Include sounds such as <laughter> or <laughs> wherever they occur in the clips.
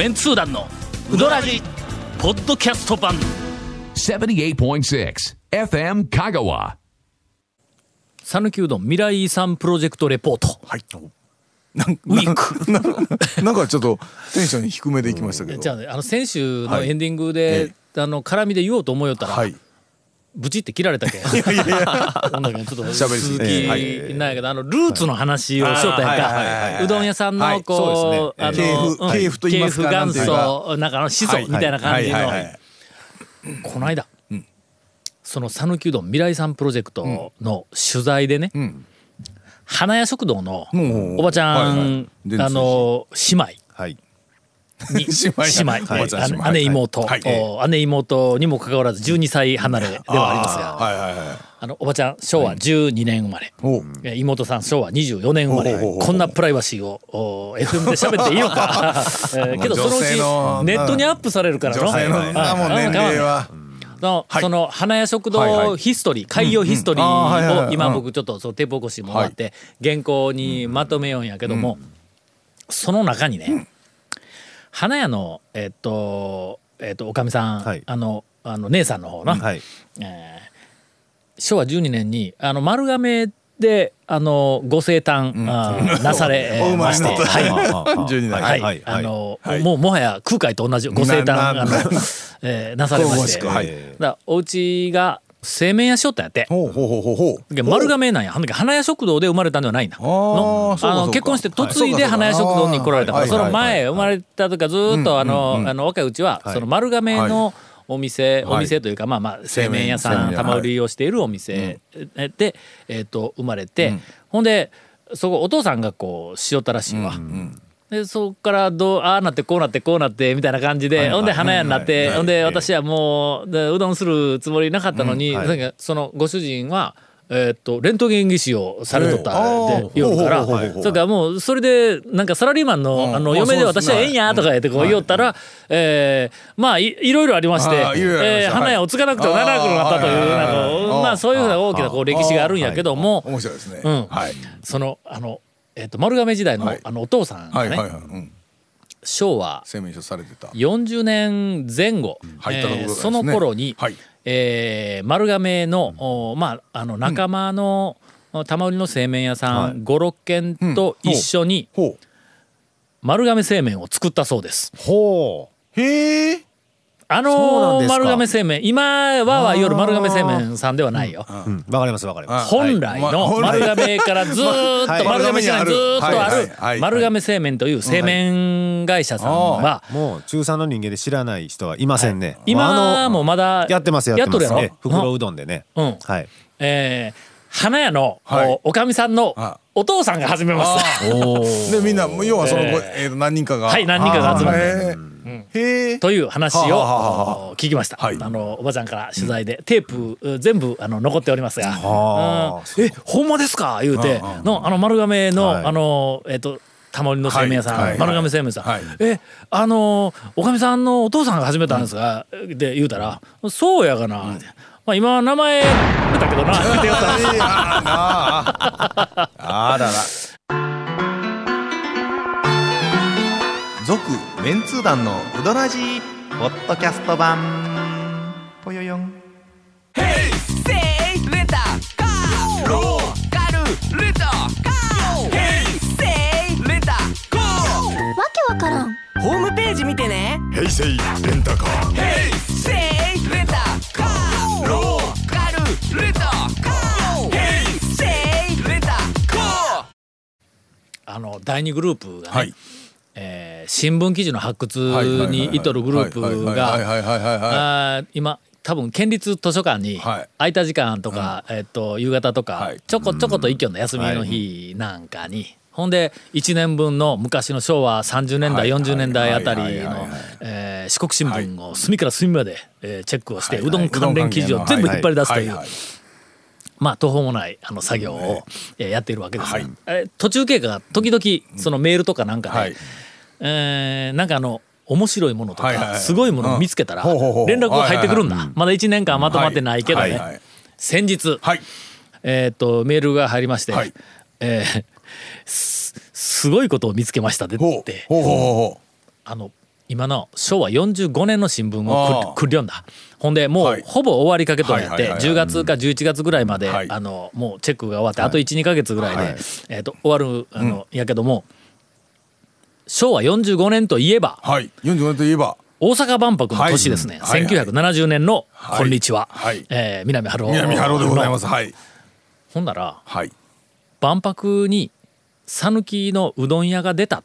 メンツー団のウドラジポッドキャスト版78.6 FM Kagawa. 讃岐うどん未来遺産プロジェクトレポートはい。なんウィークなんかなんかちょっとテンション低めでいきましたけど。じゃあねあの先週のはいエンディングで、あの絡みで言おうと思いよったら、はい。ブチって切られたけん。ほんだけどちょっと続きなんやけど、あのルーツの話をしよったはいはい。はい。やんか。はい。うどん屋さんのこそうう、あの、系譜と言いますか元祖、なんかあの始祖みたいな感じの。この間、その讃岐うどん未来さんプロジェクトの取材でね、ん。花屋食堂のおばちゃん、伝通あの姉妹。はい。に <laughs> 姉妹姉妹。姉妹。にもかかわらず12歳離れではありますが。はいはいはい。あのおばちゃん昭和12年生まれ、妹さん昭和24年生まれ。こんなプライバシーをお FM で喋っていいのか、<laughs> えーけどそのうちネットにアップされるからの年齢は。の、はい。その花屋食堂ヒストリー、開業ヒストリーを今僕ちょっとそのテープ起こしもらって原稿にまとめようんやけども、その中にね、花屋のえっとえっとおかみさん、はい。あのあの姉さんの方の、はい。えー昭和12年にあの丸亀であのご生誕、あーなされ <laughs> ままして。はい。12年。は、はい。<laughs> いはい。あの、はい。もうもはや空海と同じご生誕あの、<laughs> えーなされまし、て。く。はい。だお家が製麺屋しよったんやって。ほうほうほうほうほう。で丸亀なんや。花屋食堂で生まれたんではないんだ。あの結婚して嫁いで花屋食堂に来られたから、はいその前生まれた時からずーっとあの、あの若いうちは、はい。その丸亀のお店、はい。お店というかまあまあ製麺屋さん玉売りをしているお店で、えっ、と生まれて、ほんでそこお父さんがこうしよったらしいわ。でそこからどうああなってこうなってこうなってみたいな感じで、ほんで花屋になって、はいほんで私はもうでうどんするつもりなかったのに、はい。なんかそのご主人は。えーっとレントゲン技師をされとったええって言うからそれからもうそれでなんかサラリーマンのうん。あの嫁で私はええんやとか言ってこう言おったらえーまあいいろいろありましてえー花屋を継がなくてはならなくなったというはいなんかはいはいはいまあそういうふうな大きなこう歴史があるんやけども面白いですね。うん。はい。そのあのえーっと丸亀時代のはい。あのお父さんはいがねはいはいうん。昭和製麺所されてた。40年前後、えその頃に、はい。えー丸亀の、おまあ、あの仲間の、玉売りの製麺屋さん、はい。56軒と一緒にほ丸亀製麺を作ったそうです。ほう。へえ。あの丸亀製麺。今はは夜丸亀製麺さんではないよ。う。うん。わかりますわかります。本来のはい。丸亀からずーっと <laughs> はい。丸亀市内にずーっとあはい。はい。るはい。丸亀製麺という製麺会社さんはもう中3の人間で知らない人はいませんね。今あのもまだやってますやってます。やっとるやろえ袋うどんでね。うん。はい。えー花屋の、はい。おおかみさんのはお父さんが始めました。おお。でみんな要はそのえ何人かが。はい何人かが集まってという話を聞きました、はい。あのおばちゃんから取材で、テープう全部あの残っておりますが「はうん。えほんまですか?」言うてのあの丸亀の、はい。あのえっ、と玉売りの製麺屋さん、丸亀製麺さん、はい。えあのおかみさんのお父さんが始めたんですが、で言うたら「そうやがな」まあ、今は名前出たけどな <laughs> あらら。メンツー団のウドラジーポッドキャスト版。ぽよよん。わけわからん。ホームページ見てね。平成レンタカー。せいレンタカーローカルレンタカー。ヘイセイレンタカー。あの第二グループがね、はい。えー新聞記事の発掘にいとるグループはいが今多分県立図書館にはい。空いた時間とか、えっと夕方とか、はい。ちょこちょこと一挙の休みの日なんかに、ほんで1年分の昔の昭和30年代、はい。40年代あたりの四国新聞を隅から隅まで、えーチェックをして、はいうどん関連記事を全部引っ張り出すという、まあ途方もないあの作業を、えーやっているわけですが、はい。えー途中経過が時々そのメールとかなんかで、はいえーなんかあの面白いものとか、すごいものを見つけたら連絡が入ってくるんだ、まだ1年間まとまってないけどね、先日、はい。えーっとメールが入りまして、はい。えーすすごいことを見つけましたでって。あの今の昭和45年の新聞をくくり読んだ。ほんでもうはい。ほぼ終わりかけとんやってはいはいはいはい。10月か11月ぐらいまではい。あのもうチェックが終わってあと12か月ぐらいでえーと終わるあのやけども昭和45年といえばはい。45年といえば。大阪万博の年ですね、はい。はい。はい1970年の「はい。こんにちは」はい。えー南春夫南春夫でございます。はい。ほんならはい。万博に讃岐のうどん屋が出た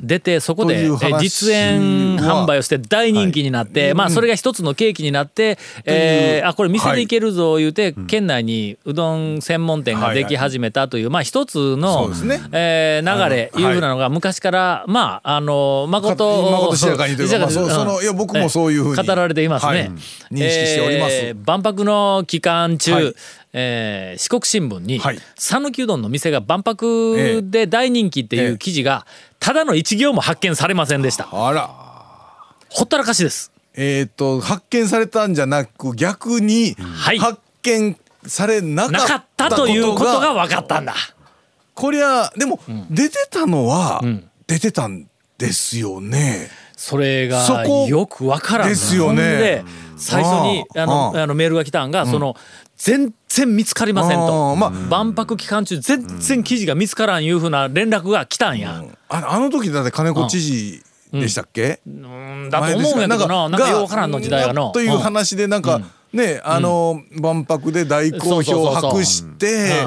出てそこで実演販売をして大人気になって、まあそれが一つの契機になって、えーあこれ店で行けるぞ言うて、県内にうどん専門店ができ始めたという、まあ一つそのね。えー流れい。うふうなのが昔からまああの誠しやかにというかまあそのいや僕もそういうふうにえー語られていますね、はい。認識しております。えー万博の期間中、はいえー四国新聞にはい。讃岐うどんの店が万博で大人気っていう記事がただの一行も発見されませんでした。あら。ほったらかしです。えっと発見されたんじゃなく逆にはい。発見されななかったたということがが分かったんだ。こりゃでも出てたのはん。出てたんですよねそれがよく分からんですよね。最初にあのあのメールが来たんがその全然見つかりませんあとあ。まあ万博期間中全然記事が見つからんいうふうな連絡が来たんや。ああの時だって金子知事でしたっけ、うんだと思うんやけどな。なんかよう分からんの時代がのといううん話でなんか、ねあの、万博で大好評を博して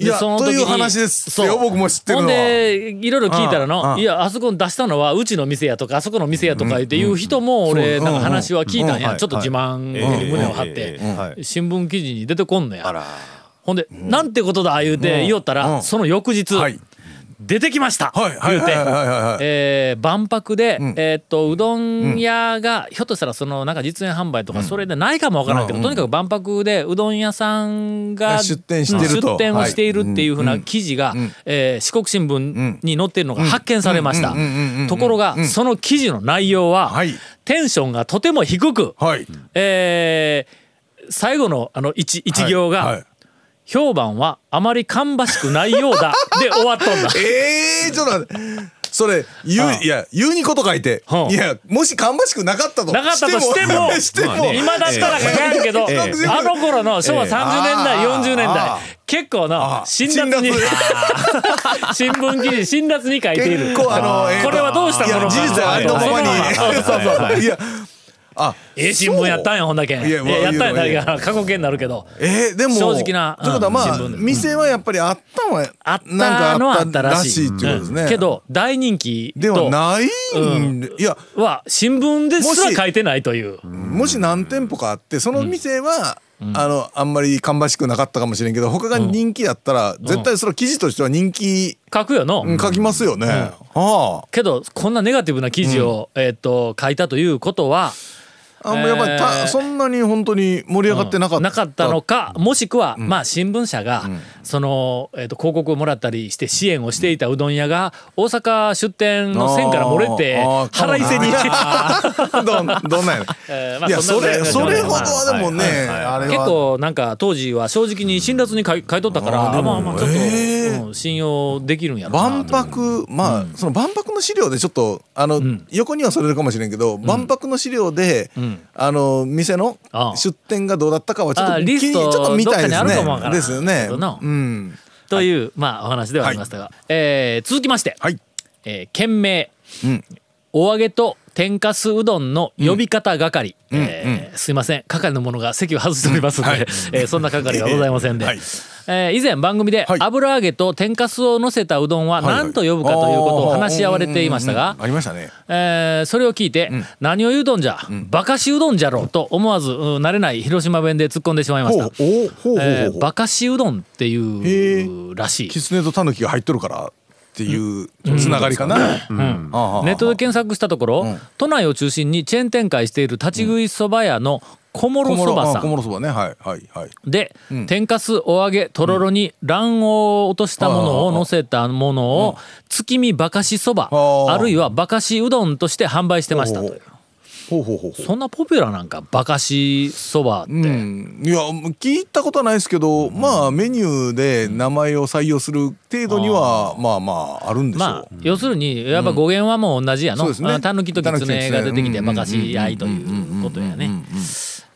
いやでその時にという話ですよそう。僕も知ってるほんのは。でいろいろ聞いたらのいやあそこに出したのはうちの店やとかあそこの店やとかっていう人も俺うん。なんか話は聞いたんうんやちょっと自慢に胸を張ってはい。新聞記事に出てこんのや。ほんでなんてことだ言うて言おったうん。らその翌日はい出てきました。言うて。えー万博で、えーっとうどん屋が、ひょっとしたらそのなんか実演販売とかそれでないかもわからんけど、とにかく万博でうどん屋さんが出店してると。出店をしているっていうふうな記事が、えー四国新聞に載っているのが発見されました。うんうんうんうんうんところがその記事の内容は、はい。テンションがとても低く、はい。えー最後のあの一一行が、はいはい評判はあまり芳しくないようだ。<laughs> で終わっとんだ。ええちょっと待って。それ言ういや言うにこと書いてう。んいやもし芳しくなかったとなかったとしても <laughs> しても <laughs> 今だったら書かんけど、ええ。あの頃の昭和30年代、ええ。40年代あー結構なあー辛辣に辛新聞記事辛辣に書いている。結構あの、えーとこれはどうしたいやこの事実はありのままにそのままそうそうそう。いやあええ新聞やったんやほんだけ。んいやいややったんやいやいやだけ過去形になるけど。えー、でも正直なということはまあ、店はやっぱりあったのはあったのはあったらしいっていうことですね、うんけど大人気ではとないんで、いやは新聞ですら書いてないという。もし何店舗かあってその店は、あのあんまり芳しくなかったかもしれんけど他が人気やったら、絶対その記事としては人気、書くよの、うん書きますよね、はあ。けどこんなネガティブな記事を、えーっと書いたということはあもうやっぱりた、えー。そんなに本当に盛り上がってなかった、なかったのかもしくは、まあ新聞社が、その、えー、と広告をもらったりして支援をしていたうどん屋が大阪出店の線から漏れて腹いせに。どんどんなんやね <laughs> えーまあいやそれそれほどまあはでもね、あれは。結構なんか当時は正直に辛辣に書い書いとったからあまあまあちょっと、えー。うん信用できるんやろな万博まあ、その万博の資料でちょっとあの、横にはそれるかもしれんけど、万博の資料で、んあの店の出店がどうだったかはちょっとあリスト気にちょっと見たいですね。ですよね。という、まあお話ではありましたが、えー続きまして、はい。えー県名、うん。お揚げと天かすうどんの呼び方係、えーすいません。係の者が席を外しておりますので、はい。<laughs> えーそんな係はございませんで、はい。えー以前番組ではい。油揚げと天かすを乗せたうどんは何と呼ぶかということを話し合われていましたがうんうんうんありましたね。えーそれを聞いて、何を言うとんじゃ、バカしうどんじゃろと思わず、うん慣れない広島弁で突っ込んでしまいました。えーバカしうどんっていへうらしい。狐と狸が入っとるからっていうつながりかな。ネットで検索したところ、ん。都内を中心にチェーン展開している立ち食いそば屋の小諸そばさ小ん。諸そばね。はいはいはい。で、天かすお揚げとろろに卵黄を落としたものを乗せたものを月見ばかしそばあるいはばかしうどんとして販売してましたという。ほうほうほうそんなポピュラーなんかバカしそばって、うん、いや聞いたことはないですけど、まあメニューで名前を採用する程度にはまあまああるんでしょう、まあ要するにやっぱ語源はもう同じやの、そうですね。あタヌキとキツネが出てきてバカし合いということやね。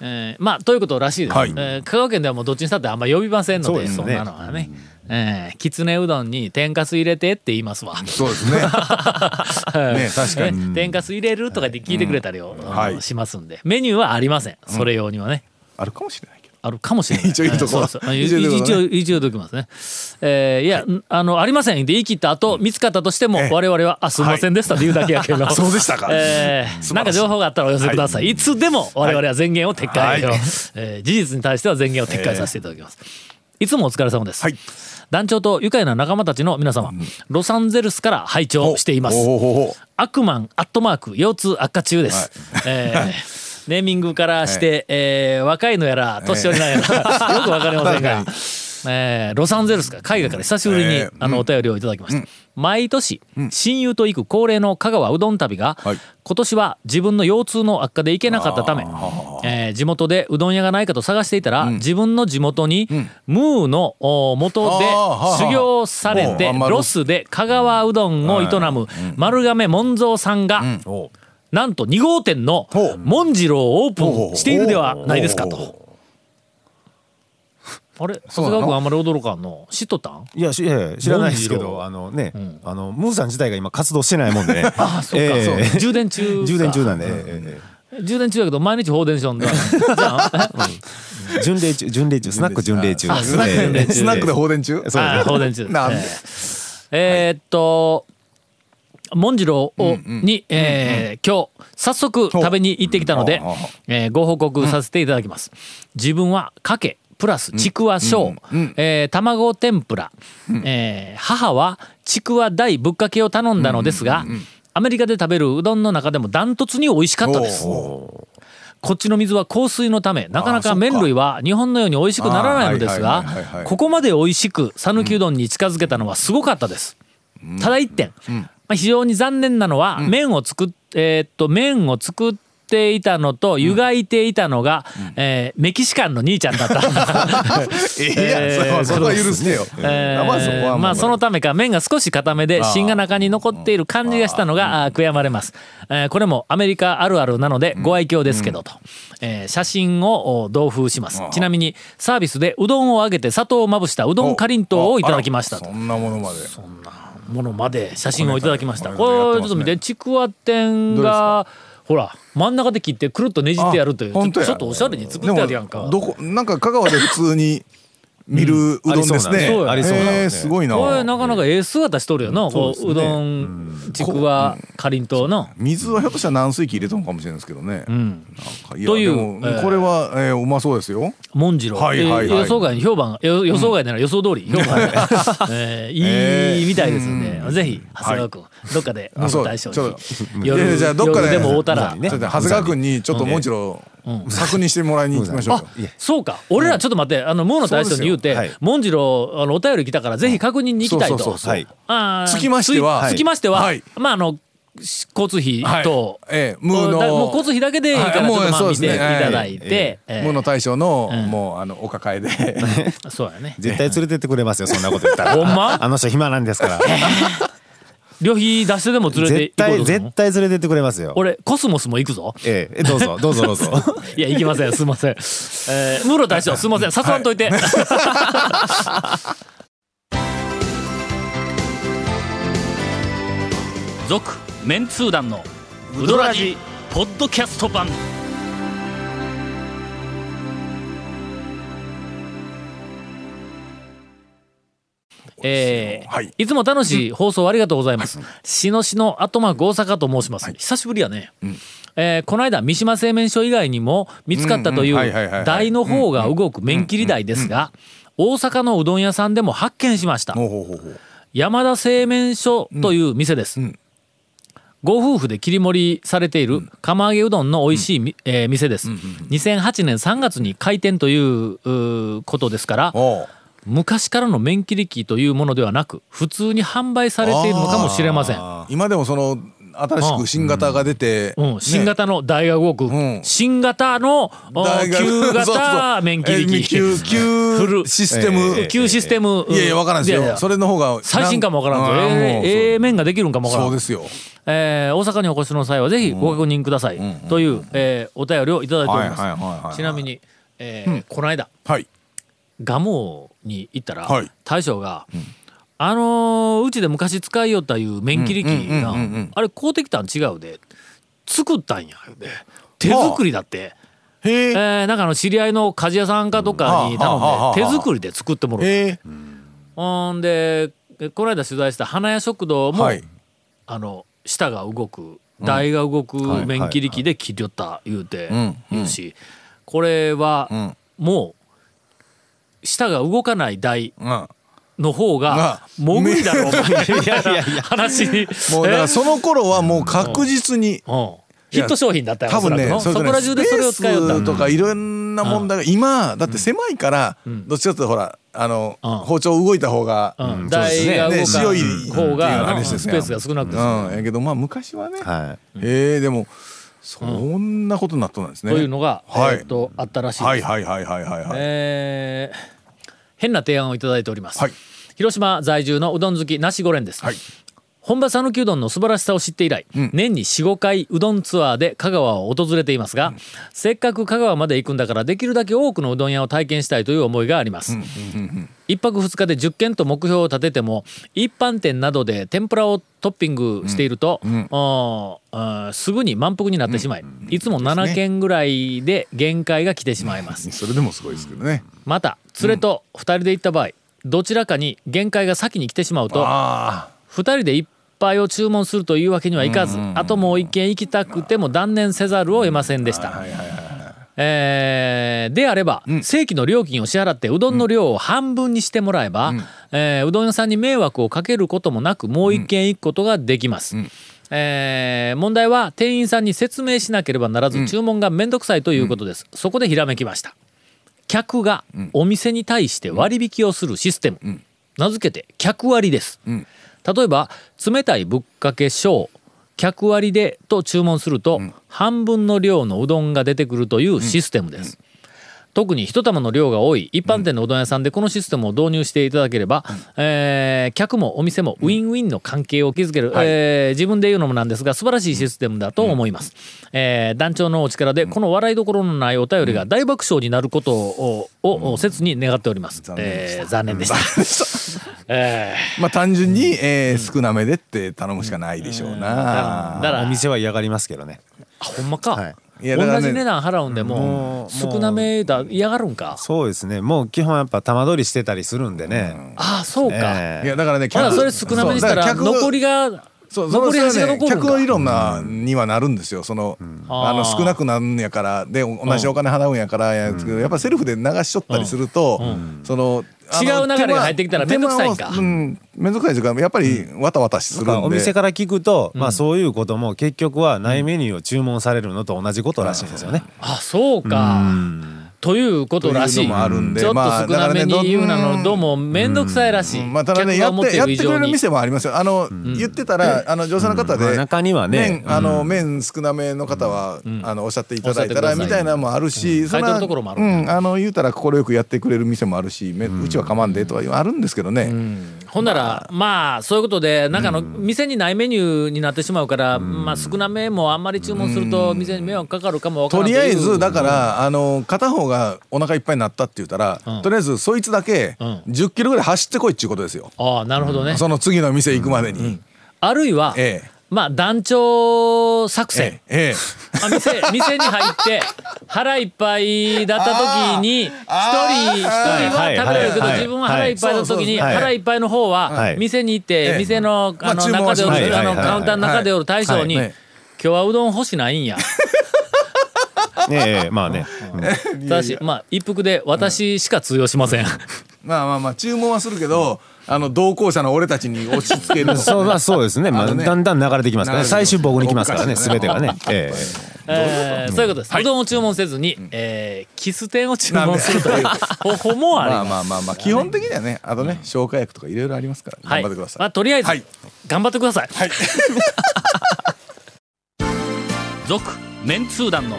えーまあということらしいです、はいえー香川県ではもうどっちにしたってあんま呼びませんのでそそんなのはね。えーきつねうどんに天かす入れてって言いますわ。そうですね。<laughs> ね確かに、ね天かす入れるとかって聞いてくれたりを、はい。しますんで。メニューはありません。それ用にはね。あるかもしれないけど。あるかもしれない。<laughs> 一応言うとこ一応言うときますね。えーいや、あの、ありません。って言い切った後、見つかったとしても、ええ。我々は、あ、すみませんでしたって言うだけやけど。そうでしたか。<laughs> えーなんか情報があったらお寄せください。い。つでも我々は前言を撤回を、はい。えー事実に対しては前言を撤回させていただきます。いつもお疲れ様です。はい。団長と愉快な仲間たちの皆様、ロサンゼルスから拝聴しています。ほうほうほうほうアクマンアットマーク腰痛悪化中です。えーネーミングからして、<laughs> えー若いのやら年寄りなんやら、<laughs> よくわかりませんが、えーロサンゼルスか海外から久しぶりに、えーあのお便りをいただきました。毎年、親友と行く恒例の香川うどん旅が、はい。今年は自分の腰痛の悪化で行けなかったため、えー地元でうどん屋がないかと探していたら、自分の地元に、ムーのお元で修行されてロスで香川うどんを営む丸亀門蔵さんが、おなんと2号店のほう。モンジローをオープンしているではないですかと。あれ？長谷川君あんまり驚かんの。知っとったん？いや知らないですけどあのね、あのムーさん自体が今活動してないもんで。ね <laughs> あそうか、ええ。そう。充電中か？充電中なんで、えええ充電中だけど毎日放電しよんだ。<laughs> じゃあ。え巡礼中巡礼中スナック巡礼中。あスナック巡礼中。スナックで放電中？そう。あ放電中。なんで？えーえーっとモンジローをに、えー今日早速食べに行ってきたのでうん。うん、えーご報告させていただきます。自分はかけプラスちくわ小、えー卵天ぷら、えー母はちくわ大ぶっかけを頼んだのですが、アメリカで食べるうどんの中でもダントツに美味しかったです。こっちの水は香水のためなかなか麺類は日本のように美味しくならないのですがここまで美味しく讃岐うどんに近づけたのはすごかったです。ただ一点、まあ、非常に残念なのは麺を作っ、えーっと麺を作っていたのと湯がいていたのが、えーメキシカンの兄ちゃんだった。え <laughs> いや、えーそれはそこは許してよ、えーまあそのためか麺が少し固めで芯が中に残っている感じがしたのが悔やまれます、えーこれもアメリカあるあるなのでご愛嬌ですけどと、えー写真をお同封します。ちなみにサービスでうどんを揚げて砂糖をまぶしたうどんかりんとうをいただきましたと。そんなものまで。ものまで写真をいただきました。これちょっと見てちくわ天がほら真ん中で切ってくるっとねじってやるという。ちょっとおしゃれに作ってあるやんか。どこなんか香川で普通に見るうどんですね、そうやありそうなんへーですね。すごいな。これなかなかええ姿しとるよな、こううどんちくわかりんとうの。水はひょっとしたら軟水機入れたのかもしれないですけどね、ん。なんというこれは、えーうまそうですよ。モンジロー、はいはいはい。えー予想外に評判。よ予想外なら予想通り。評判。<laughs> が、えーいいみたいですん。で、ぜひ長谷川君、どっかでムーの大将あそうにいやいやじゃあどっかで夜でも会うたら、長谷川君にちょっともう一度確認してもらいに行きましょう。あそうか。俺らちょっと待ってあのムーの大将に言うて、そうですよモンジローあのお便り来たからぜひ確認に行きたいと。そうそうそうはい。あー。つきましてはつつきましては、はい。まああのし交通費と、はいええムーのだもう交通費だけでいいからちょっとまあ見てい。ただいて、えームーの大将の、ん。もうあのお抱えで。<laughs> そうやね。絶対連れてってくれますよそんなこと言ったら。ほんま？あの人暇なんですから <laughs> 旅費出してでも連れて絶対絶対連れてってくれますよ。俺コスモスも行くぞ。ええどうぞ <laughs> どうぞどうぞ。いや行きませんすいません、えー、ムーの大将すいません。誘わんといて、<laughs> 続メンツー団のウドラジポッドキャスト版えーはい。いつも楽しい放送ありがとうございます。しのしの後幕大阪と申します。久しぶりやね。えーこの間三島製麺所以外にも見つかったというんうん。はいはいはいはい。う台の方が動く麺切り台ですが、大阪のうどん屋さんでも発見しました。山田製麺所という店です。ご夫婦で切り盛りされている釜揚げうどんの美味しいみ、えー店です。2008年3月に開店ということですから、昔からの麺切り機というものではなく普通に販売されているのかもしれません。今でもその新しく新型が出て、うん、新型の台が動く、ん。新型の旧型 <laughs> 免え疫力旧旧システム、旧システム。いやいやわからんですよ。それの方が最新かもわからんぞ。うええええ面ができるんかもわからん。そうですよ。えー大阪にお越しの際はぜひご確認ください、という、えーお便りをいただいております、はいはいはいはいちなみに、えーこの間。はい蒲生に行ったら、はい。大将が、あのーうちで昔使いよったいう麺切り器が、うんうんうんうんあれ買うてきたん違うで作ったんや言うて。手作りだって、へえ。えーなんかあの知り合いの鍛冶屋さんかどっかにはあはあはあはあ。頼んで手作りで作ってもらうへえ。ほん。でこの間取材した花屋食堂も、はい。あの舌が動く台が動く麺切り器で切りよった言うてん言うしこれはん。もう舌が動かない台うんの方ががもう無理だろうみたいな話に。もうだからえ？その頃はもう確実にうん。ヒット商品だったよ多分ねおそこら中でそれを使いよったスペースとかいろんな問題が今だって狭いからどっちかというとほらあのうん。包丁動いた方がうん。そうですね台が動かい方がスペースが少なくて。うん。やけどまあ昔はね。はい。へえでもそんなことになったんですね。というのが、はい。えーっとあったらしいです、はいはいはいはいはいはい。えー変な提案をいただいております、はい。広島在住のうどん好きなしごれんです、はい本場讃岐うどんの素晴らしさを知って以来、年に45回うどんツアーで香川を訪れていますが、せっかく香川まで行くんだからできるだけ多くのうどん屋を体験したいという思いがあります、一泊二日で10軒と目標を立てても一般店などで天ぷらをトッピングしていると、おーあーすぐに満腹になってしまい、いつも7軒ぐらいで限界が来てしまいます、それでもすごいですけどね。また連れと2人で行った場合どちらかに限界が先に来てしまうとあ2人で一杯を注文するというわけにはいかずあともう一軒行きたくても断念せざるを得ませんでした。えーであれば、正規の料金を支払ってうどんの量を半分にしてもらえば、えーうどん屋さんに迷惑をかけることもなくもう一軒行くことができます。えー問題は店員さんに説明しなければならず注文がめんどくさいということです。そこでひらめきました。客がお店に対して割引をするシステム、名付けて客割です、例えば冷たいぶっかけ小客割でと注文すると、半分の量のうどんが出てくるというシステムです、特に一玉の量が多い一般店のうどん屋さんでこのシステムを導入していただければ、えー客もお店もウィンウィンの関係を築ける、えー自分で言うのもなんですが素晴らしいシステムだと思います、えー団長のお力でこの笑いどころのないお便りが大爆笑になることをを切に願っております、えー残念でした。えー。<laughs> まあ単純にえー少なめでって頼むしかないでしょうな。だからお店は嫌がりますけどね。あほんまか、はいね。同じ値段払うんでも少なめだ嫌がるんか？そうですね。もう基本やっぱ玉取りしてたりするんでね、ああそうか、ええ。いやだからねそれ少なめにしたら残りがそう残り端が残るん客のか理論なにはなるんですよ。その、あの少なくなるんやからで同じお金払うんやからやつけどやっぱセルフで流しとったりすると、その違う流れが入ってきたら手間めんどくさいんか。うんめんどくさいというかやっぱりわたわたするんで、お店から聞くと、まあそういうことも結局はないメニューを注文されるのと同じことらしいんですよね。あそうかということらしい。もあるんでちょっとまあ少なめに言うなのどうも面倒くさいらしい、まあただねやってってやってくれる店もありますよ。あの、言ってたらあの女性の方で、まあ中にはね。麺あの、麺少なめの方は、あのおっしゃっていただいたらみたいなのもあるし、そんな書いてるところもある。うんあの言うたら快くやってくれる店もあるし、めうちはかまんでとはあるんですけどね、ほんならまあ。そういうことでなんかあの店にないメニューになってしまうからまあ少なめもあんまり注文すると店に迷惑かかるかもわからとりあえずだから、あの片方がお腹いっぱいになったって言ったら、とりあえずそいつだけうん。10キロぐらい走ってこいっていうことですよ、ああなるほどね。その次の店行くまでに。あるいはええ。まあ団長作戦。ええ。えあ店 <laughs> 店に入って腹いっぱいだった時に一人一人は食べれるけどはい自分は腹いっぱいだった時にはい。腹いっぱいの方ははい。店に行ってええ。店のあの中でおるあのカウンターの中でおる大将にはい。今日はうどん欲しないんや。<laughs> ええまあね。ただしまあ一服で私しか通用しません。まあまあまあ注文はするけどあの同行者の俺たちに押し付けるそうまあそうですね。まああのね。だんだん流れてきますからね。最終僕に来ますからね。おかしいすべてがね。ええ。えーそういうことです。うどんを注文せずにえーキス店を注文するという方法 <laughs> もあります。まあまあまあまあ基本的にはねあとね消化薬とかいろいろありますから頑張ってください、まあ、とりあえず、はい。頑張ってください。<laughs> <laughs> 続メンツー団の